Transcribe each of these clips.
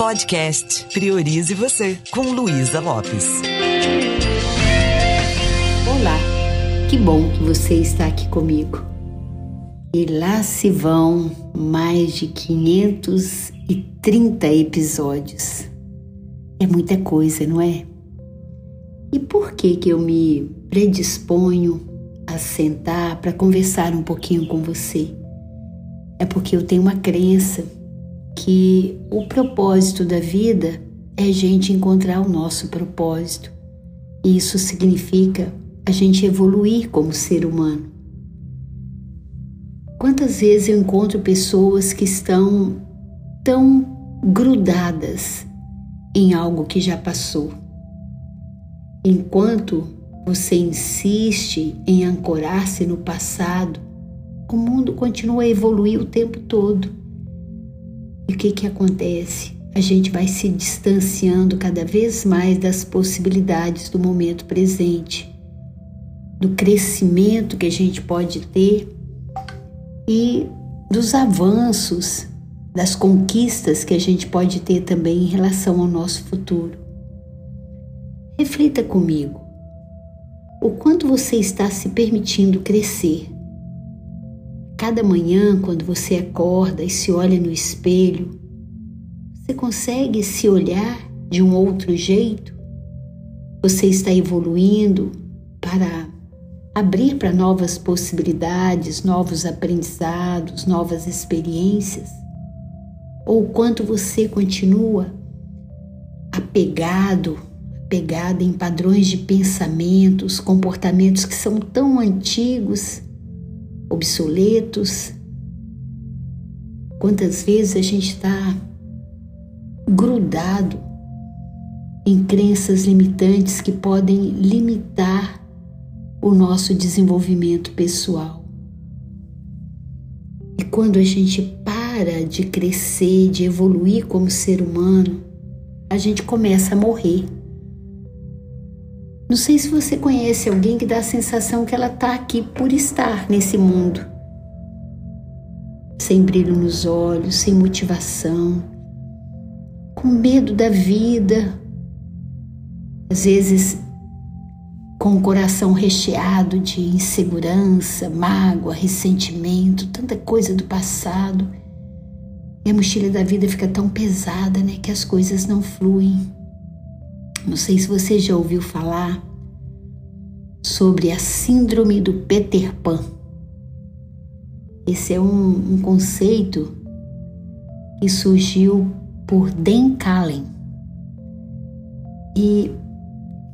Podcast Priorize Você, com Luísa Lopes. Olá, que bom que você está aqui comigo. E lá se vão mais de 530 episódios. É muita coisa, não é? E por que que eu me predisponho a sentar para conversar um pouquinho com você? É porque eu tenho uma crença que o propósito da vida é a gente encontrar o nosso propósito. E isso significa a gente evoluir como ser humano. Quantas vezes eu encontro pessoas que estão tão grudadas em algo que já passou? Enquanto você insiste em ancorar-se no passado, o mundo continua a evoluir o tempo todo. E o que, que acontece? A gente vai se distanciando cada vez mais das possibilidades do momento presente, do crescimento que a gente pode ter e dos avanços, das conquistas que a gente pode ter também em relação ao nosso futuro. Reflita comigo. O quanto você está se permitindo crescer Cada manhã, quando você acorda e se olha no espelho, você consegue se olhar de um outro jeito? Você está evoluindo para abrir para novas possibilidades, novos aprendizados, novas experiências? Ou quanto você continua apegado, apegada em padrões de pensamentos, comportamentos que são tão antigos obsoletos. Quantas vezes a gente está grudado em crenças limitantes que podem limitar o nosso desenvolvimento pessoal. E quando a gente para de crescer, de evoluir como ser humano, a gente começa a morrer não sei se você conhece alguém que dá a sensação que ela está aqui por estar nesse mundo. Sem brilho nos olhos, sem motivação, com medo da vida, às vezes com o coração recheado de insegurança, mágoa, ressentimento, tanta coisa do passado. E a mochila da vida fica tão pesada, né, que as coisas não fluem. Não sei se você já ouviu falar sobre a Síndrome do Peter Pan. Esse é um, um conceito que surgiu por Dan Callen e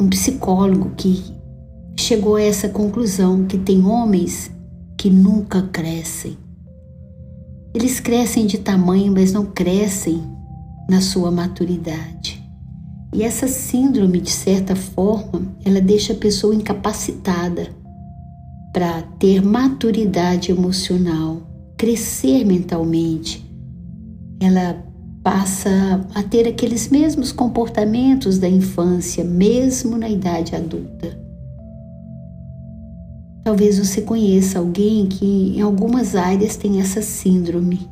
um psicólogo que chegou a essa conclusão que tem homens que nunca crescem. Eles crescem de tamanho, mas não crescem na sua maturidade. E essa síndrome, de certa forma, ela deixa a pessoa incapacitada para ter maturidade emocional, crescer mentalmente. Ela passa a ter aqueles mesmos comportamentos da infância, mesmo na idade adulta. Talvez você conheça alguém que em algumas áreas tem essa síndrome.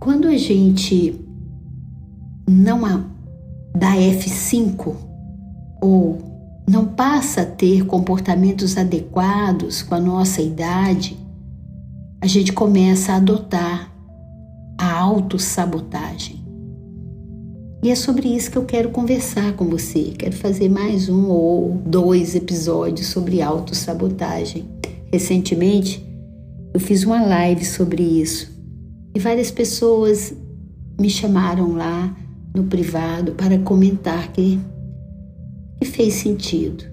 Quando a gente não da F5 ou não passa a ter comportamentos adequados com a nossa idade, a gente começa a adotar a autossabotagem. E é sobre isso que eu quero conversar com você. Quero fazer mais um ou dois episódios sobre autossabotagem. Recentemente, eu fiz uma live sobre isso e várias pessoas me chamaram lá no privado para comentar que, que fez sentido.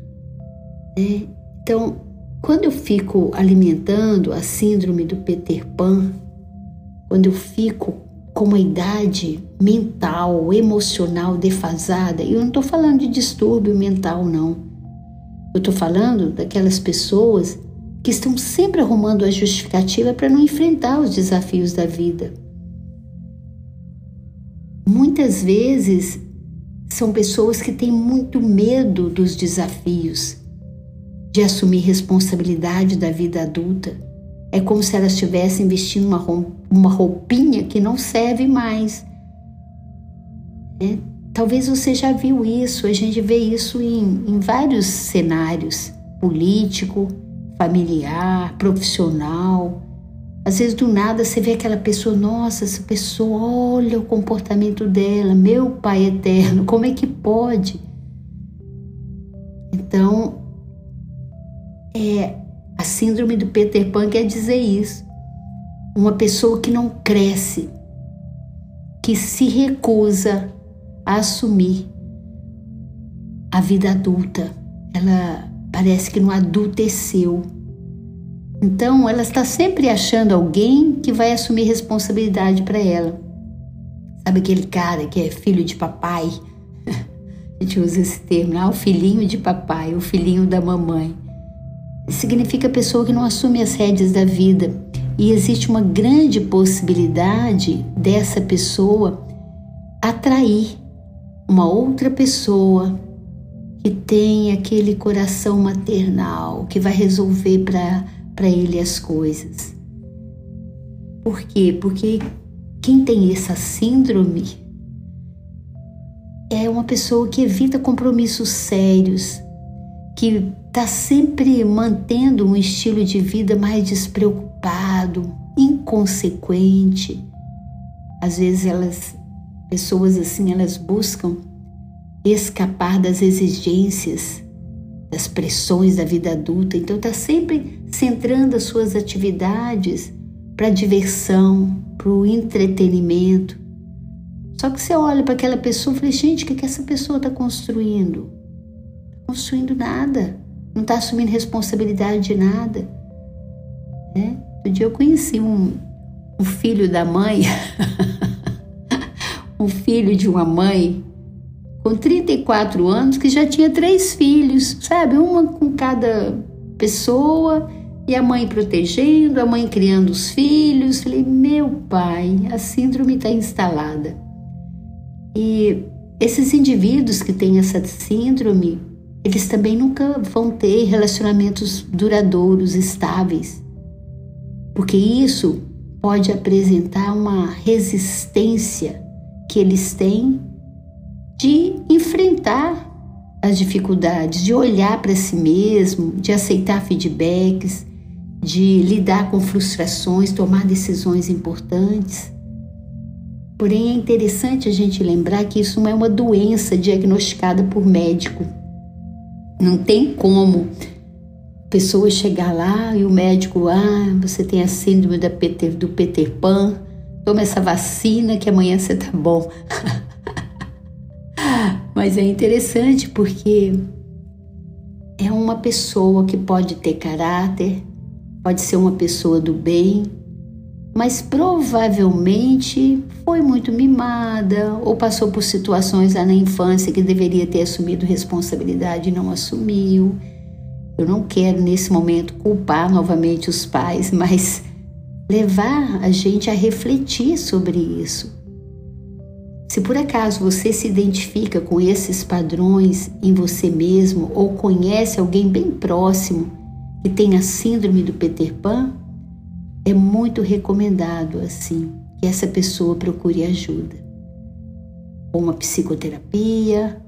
Né? Então, quando eu fico alimentando a síndrome do Peter Pan, quando eu fico com uma idade mental, emocional defasada, eu não estou falando de distúrbio mental, não. Eu estou falando daquelas pessoas que estão sempre arrumando a justificativa para não enfrentar os desafios da vida. Muitas vezes são pessoas que têm muito medo dos desafios, de assumir responsabilidade da vida adulta. É como se elas estivessem vestindo uma roupinha que não serve mais. É, talvez você já viu isso, a gente vê isso em, em vários cenários político, familiar, profissional. Às vezes do nada você vê aquela pessoa, nossa, essa pessoa, olha o comportamento dela, meu Pai eterno, como é que pode? Então, é, a síndrome do Peter Pan quer dizer isso. Uma pessoa que não cresce, que se recusa a assumir a vida adulta. Ela parece que não adulteceu. Então, ela está sempre achando alguém que vai assumir responsabilidade para ela. Sabe aquele cara que é filho de papai? A gente usa esse termo, ah, o filhinho de papai, o filhinho da mamãe. Significa pessoa que não assume as rédeas da vida. E existe uma grande possibilidade dessa pessoa atrair uma outra pessoa que tem aquele coração maternal, que vai resolver para ele as coisas. Por quê? Porque quem tem essa síndrome é uma pessoa que evita compromissos sérios, que está sempre mantendo um estilo de vida mais despreocupado, inconsequente. Às vezes elas, pessoas assim, elas buscam escapar das exigências, das pressões da vida adulta, então está sempre centrando as suas atividades para diversão, para o entretenimento, só que você olha para aquela pessoa e fala, gente, o que, que essa pessoa está construindo? Está construindo nada, não está assumindo responsabilidade de nada. Né? Dia eu conheci um, um filho da mãe, um filho de uma mãe com 34 anos que já tinha três filhos, sabe? Uma com cada pessoa e a mãe protegendo, a mãe criando os filhos. Falei, meu pai, a síndrome está instalada. E esses indivíduos que têm essa síndrome, eles também nunca vão ter relacionamentos duradouros, estáveis, porque isso pode apresentar uma resistência que eles têm de enfrentar as dificuldades, de olhar para si mesmo, de aceitar feedbacks, de lidar com frustrações, tomar decisões importantes. Porém, é interessante a gente lembrar que isso não é uma doença diagnosticada por médico. Não tem como a pessoa chegar lá e o médico, ah, você tem a síndrome Peter, do Peter Pan, toma essa vacina que amanhã você tá bom. Mas é interessante porque é uma pessoa que pode ter caráter, pode ser uma pessoa do bem, mas provavelmente foi muito mimada ou passou por situações lá na infância que deveria ter assumido responsabilidade e não assumiu. Eu não quero nesse momento culpar novamente os pais, mas levar a gente a refletir sobre isso. Se por acaso você se identifica com esses padrões em você mesmo ou conhece alguém bem próximo que tem a síndrome do Peter Pan, é muito recomendado assim que essa pessoa procure ajuda. Ou uma psicoterapia,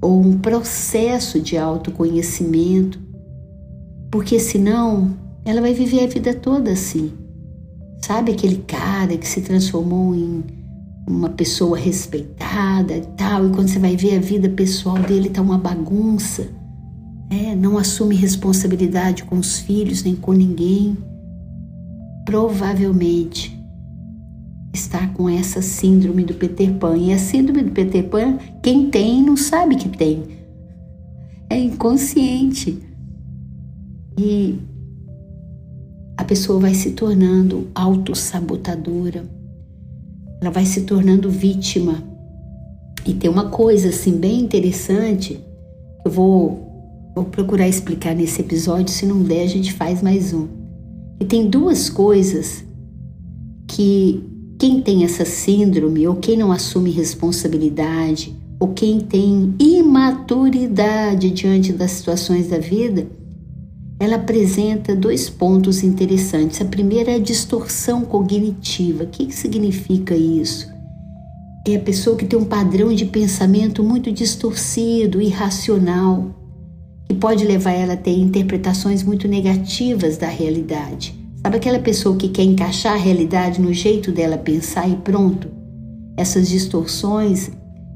ou um processo de autoconhecimento, porque senão ela vai viver a vida toda assim. Sabe aquele cara que se transformou em uma pessoa respeitada e tal, e quando você vai ver a vida pessoal dele tá uma bagunça, é, não assume responsabilidade com os filhos nem com ninguém provavelmente está com essa síndrome do Peter Pan. E a síndrome do Peter Pan, quem tem não sabe que tem. É inconsciente. E a pessoa vai se tornando autossabotadora. Ela vai se tornando vítima. E tem uma coisa assim bem interessante, eu vou, vou procurar explicar nesse episódio, se não der a gente faz mais um e tem duas coisas que quem tem essa síndrome, ou quem não assume responsabilidade, ou quem tem imaturidade diante das situações da vida, ela apresenta dois pontos interessantes. A primeira é a distorção cognitiva. O que, que significa isso? é a pessoa que tem um padrão de pensamento muito distorcido, irracional, que pode levar ela a ter interpretações muito negativas da realidade. Sabe aquela pessoa que quer encaixar a realidade no jeito dela pensar e pronto? Essas distorções,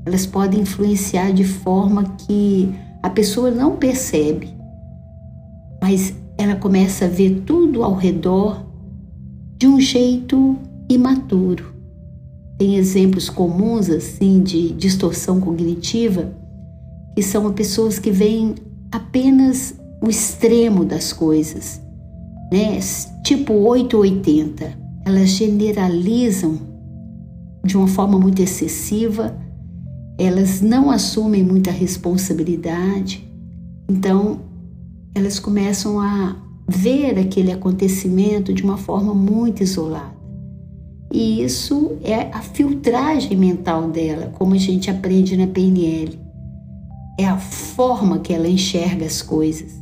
elas podem influenciar de forma que a pessoa não percebe, mas ela começa a ver tudo ao redor de um jeito imaturo. Tem exemplos comuns assim de distorção cognitiva que são pessoas que veem apenas o extremo das coisas, né? Tipo 880. Elas generalizam de uma forma muito excessiva, elas não assumem muita responsabilidade, então elas começam a ver aquele acontecimento de uma forma muito isolada. E isso é a filtragem mental dela, como a gente aprende na PNL. É a forma que ela enxerga as coisas.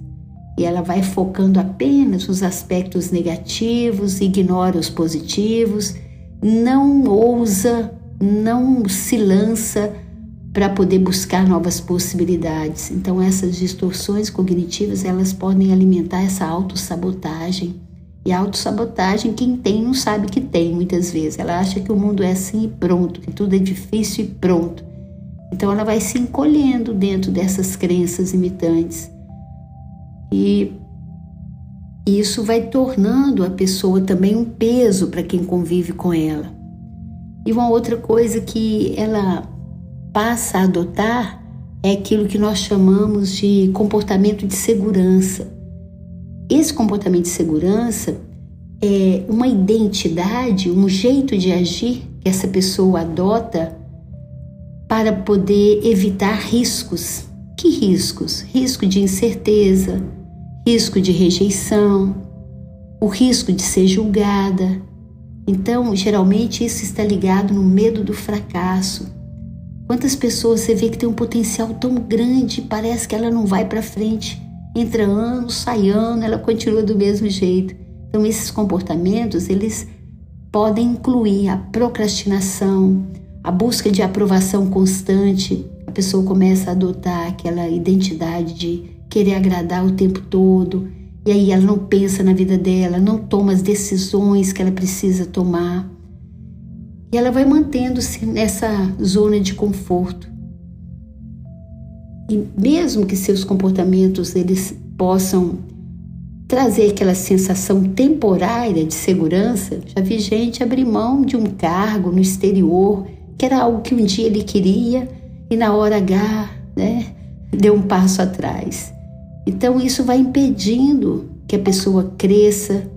E ela vai focando apenas nos aspectos negativos, ignora os positivos, não ousa, não se lança para poder buscar novas possibilidades. Então essas distorções cognitivas, elas podem alimentar essa autossabotagem. E a autossabotagem, quem tem não sabe que tem muitas vezes. Ela acha que o mundo é assim e pronto, que tudo é difícil e pronto. Então ela vai se encolhendo dentro dessas crenças imitantes. E isso vai tornando a pessoa também um peso para quem convive com ela. E uma outra coisa que ela passa a adotar é aquilo que nós chamamos de comportamento de segurança. Esse comportamento de segurança é uma identidade, um jeito de agir que essa pessoa adota para poder evitar riscos. Que riscos? Risco de incerteza, risco de rejeição, o risco de ser julgada. Então, geralmente isso está ligado no medo do fracasso, Quantas pessoas você vê que tem um potencial tão grande, parece que ela não vai para frente. Entra ano, sai ano, ela continua do mesmo jeito. Então esses comportamentos, eles podem incluir a procrastinação, a busca de aprovação constante. A pessoa começa a adotar aquela identidade de querer agradar o tempo todo, e aí ela não pensa na vida dela, não toma as decisões que ela precisa tomar. E ela vai mantendo-se nessa zona de conforto. E mesmo que seus comportamentos eles possam trazer aquela sensação temporária de segurança, já vi gente abrir mão de um cargo no exterior, que era algo que um dia ele queria e na hora H, né, deu um passo atrás. Então isso vai impedindo que a pessoa cresça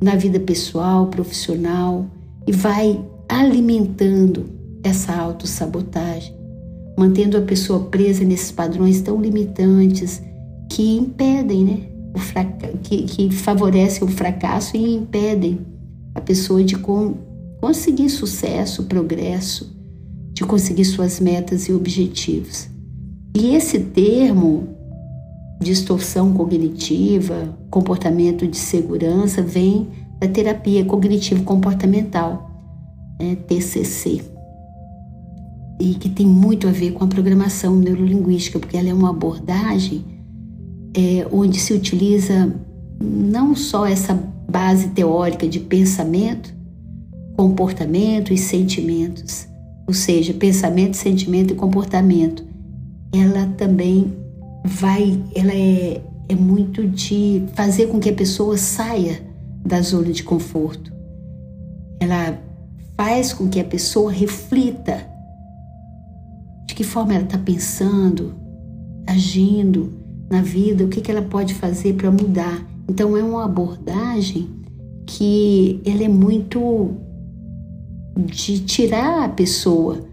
na vida pessoal, profissional e vai alimentando essa autossabotagem, mantendo a pessoa presa nesses padrões tão limitantes que impedem, né? O fraca que, que favorecem o fracasso e impedem a pessoa de con conseguir sucesso, progresso, de conseguir suas metas e objetivos. E esse termo, distorção cognitiva, comportamento de segurança, vem da terapia cognitivo-comportamental é, TCC, e que tem muito a ver com a programação neurolinguística, porque ela é uma abordagem é, onde se utiliza não só essa base teórica de pensamento, comportamento e sentimentos, ou seja, pensamento, sentimento e comportamento. Ela também vai, ela é, é muito de fazer com que a pessoa saia da zona de conforto. Ela faz com que a pessoa reflita de que forma ela está pensando, agindo na vida, o que, que ela pode fazer para mudar. Então é uma abordagem que ela é muito de tirar a pessoa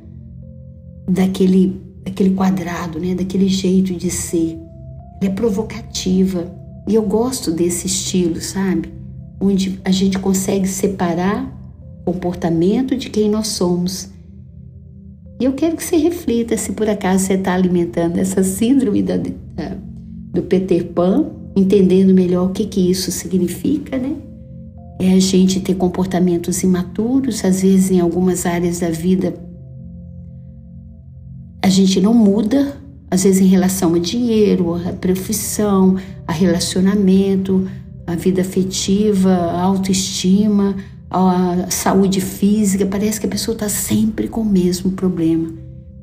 daquele, daquele quadrado, né, daquele jeito de ser. Ela é provocativa e eu gosto desse estilo, sabe? Onde a gente consegue separar comportamento de quem nós somos. E eu quero que você reflita se por acaso você está alimentando essa síndrome da, da, do Peter Pan, entendendo melhor o que, que isso significa, né? É a gente ter comportamentos imaturos, às vezes em algumas áreas da vida gente não muda, às vezes em relação a dinheiro, a profissão, a relacionamento, a vida afetiva, a autoestima, a saúde física, parece que a pessoa está sempre com o mesmo problema.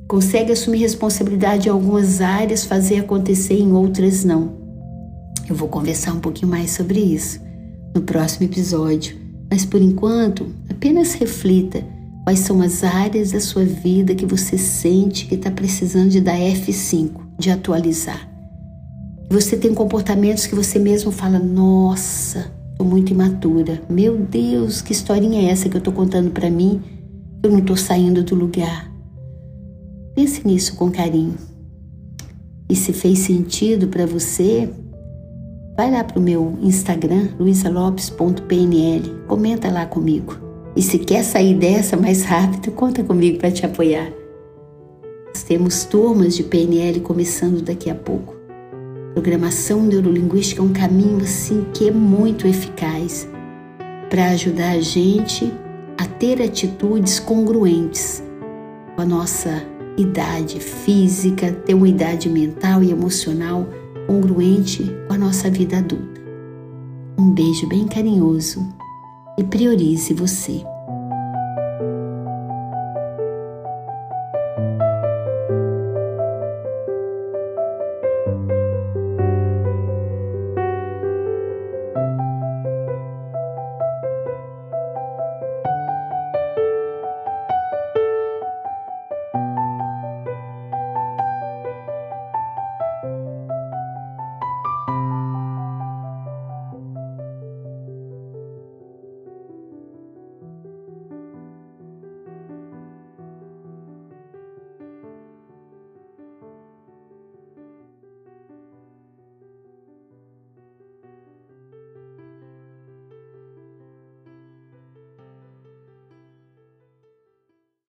Consegue assumir responsabilidade em algumas áreas, fazer acontecer em outras não. Eu vou conversar um pouquinho mais sobre isso no próximo episódio, mas por enquanto, apenas reflita quais são as áreas da sua vida que você sente que está precisando de dar F5, de atualizar. Você tem comportamentos que você mesmo fala: nossa, estou muito imatura. Meu Deus, que historinha é essa que eu estou contando para mim? Eu não estou saindo do lugar. Pense nisso com carinho. E se fez sentido para você, vai lá para o meu Instagram, luisalopes.pnl, comenta lá comigo. E se quer sair dessa mais rápido, conta comigo para te apoiar. Nós temos turmas de PNL começando daqui a pouco. Programação neurolinguística é um caminho assim que é muito eficaz para ajudar a gente a ter atitudes congruentes com a nossa idade física, ter uma idade mental e emocional congruente com a nossa vida adulta. Um beijo bem carinhoso e priorize você.